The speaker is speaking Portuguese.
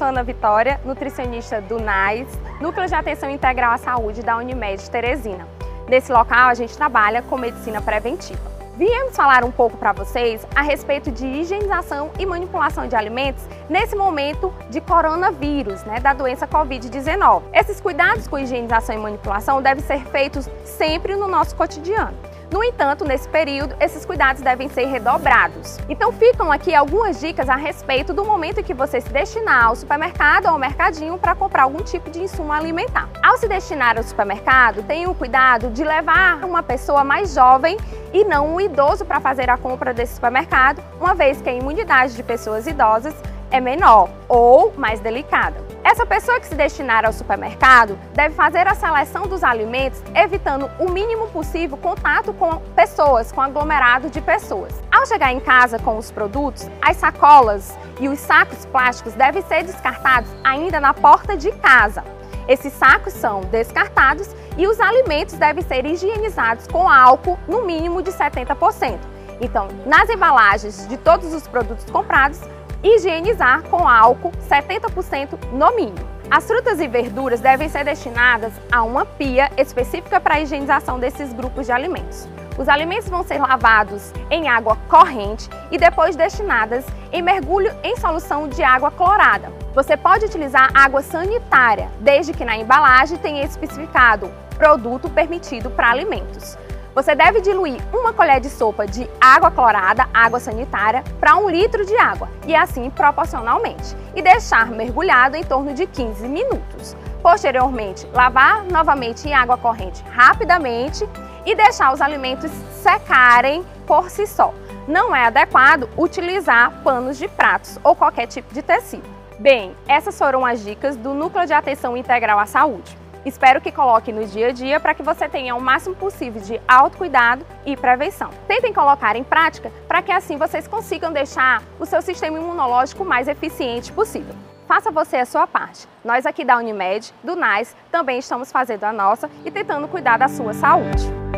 Ana Vitória, nutricionista do NAIS, Núcleo de Atenção Integral à Saúde da Unimed Teresina. Nesse local, a gente trabalha com medicina preventiva. Viemos falar um pouco para vocês a respeito de higienização e manipulação de alimentos nesse momento de coronavírus, né, da doença Covid-19. Esses cuidados com higienização e manipulação devem ser feitos sempre no nosso cotidiano. No entanto, nesse período, esses cuidados devem ser redobrados. Então ficam aqui algumas dicas a respeito do momento em que você se destinar ao supermercado ou ao mercadinho para comprar algum tipo de insumo alimentar. Ao se destinar ao supermercado, tenha o cuidado de levar uma pessoa mais jovem e não um idoso para fazer a compra desse supermercado, uma vez que a imunidade de pessoas idosas é menor ou mais delicada. Essa pessoa que se destinar ao supermercado deve fazer a seleção dos alimentos, evitando o mínimo possível contato com pessoas, com aglomerado de pessoas. Ao chegar em casa com os produtos, as sacolas e os sacos plásticos devem ser descartados ainda na porta de casa. Esses sacos são descartados e os alimentos devem ser higienizados com álcool no mínimo de 70%. Então, nas embalagens de todos os produtos comprados, higienizar com álcool 70% no mínimo. As frutas e verduras devem ser destinadas a uma pia específica para a higienização desses grupos de alimentos. Os alimentos vão ser lavados em água corrente e depois destinadas em mergulho em solução de água clorada. Você pode utilizar água sanitária, desde que na embalagem tenha especificado produto permitido para alimentos. Você deve diluir uma colher de sopa de água clorada, água sanitária, para um litro de água e assim proporcionalmente, e deixar mergulhado em torno de 15 minutos. Posteriormente, lavar novamente em água corrente rapidamente e deixar os alimentos secarem por si só. Não é adequado utilizar panos de pratos ou qualquer tipo de tecido. Bem, essas foram as dicas do Núcleo de Atenção Integral à Saúde. Espero que coloque no dia a dia para que você tenha o máximo possível de autocuidado e prevenção. Tentem colocar em prática para que assim vocês consigam deixar o seu sistema imunológico mais eficiente possível. Faça você a sua parte. Nós aqui da Unimed, do NAIS, também estamos fazendo a nossa e tentando cuidar da sua saúde.